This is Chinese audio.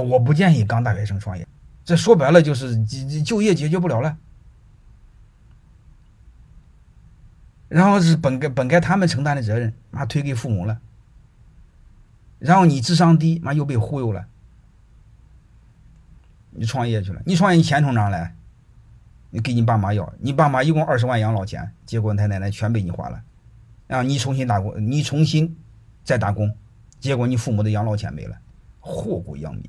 我不建议刚大学生创业，这说白了就是就就业解决不了了。然后是本该本该他们承担的责任，妈推给父母了。然后你智商低，妈又被忽悠了。你创业去了，你创业你钱从哪来？你给你爸妈要，你爸妈一共二十万养老钱，结果他奶奶全被你花了，啊，你重新打工，你重新再打工，结果你父母的养老钱没了，祸国殃民。